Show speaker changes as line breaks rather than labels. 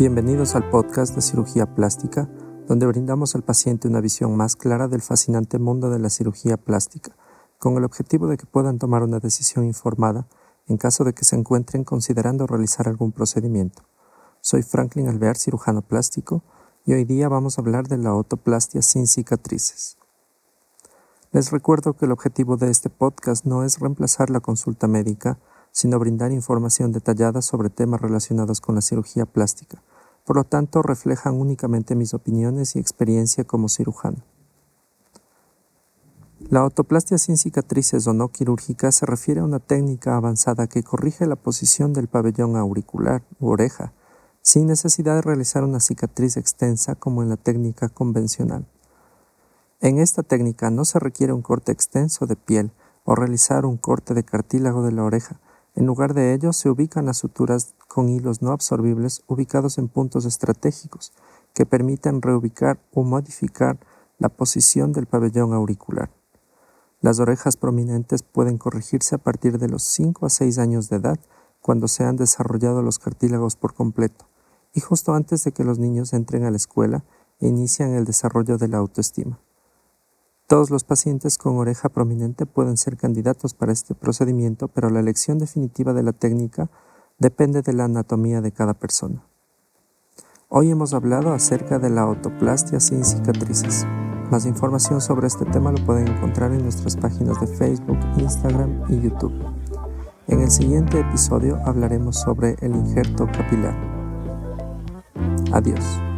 Bienvenidos al podcast de cirugía plástica, donde brindamos al paciente una visión más clara del fascinante mundo de la cirugía plástica, con el objetivo de que puedan tomar una decisión informada en caso de que se encuentren considerando realizar algún procedimiento. Soy Franklin Alvear, cirujano plástico, y hoy día vamos a hablar de la otoplastia sin cicatrices. Les recuerdo que el objetivo de este podcast no es reemplazar la consulta médica, sino brindar información detallada sobre temas relacionados con la cirugía plástica. Por lo tanto, reflejan únicamente mis opiniones y experiencia como cirujano. La autoplastia sin cicatrices o no quirúrgica se refiere a una técnica avanzada que corrige la posición del pabellón auricular u oreja, sin necesidad de realizar una cicatriz extensa como en la técnica convencional. En esta técnica no se requiere un corte extenso de piel o realizar un corte de cartílago de la oreja, en lugar de ello, se ubican las suturas con hilos no absorbibles ubicados en puntos estratégicos que permiten reubicar o modificar la posición del pabellón auricular. Las orejas prominentes pueden corregirse a partir de los 5 a 6 años de edad cuando se han desarrollado los cartílagos por completo y justo antes de que los niños entren a la escuela e inician el desarrollo de la autoestima. Todos los pacientes con oreja prominente pueden ser candidatos para este procedimiento, pero la elección definitiva de la técnica depende de la anatomía de cada persona. Hoy hemos hablado acerca de la autoplastia sin cicatrices. Más información sobre este tema lo pueden encontrar en nuestras páginas de Facebook, Instagram y YouTube. En el siguiente episodio hablaremos sobre el injerto capilar. Adiós.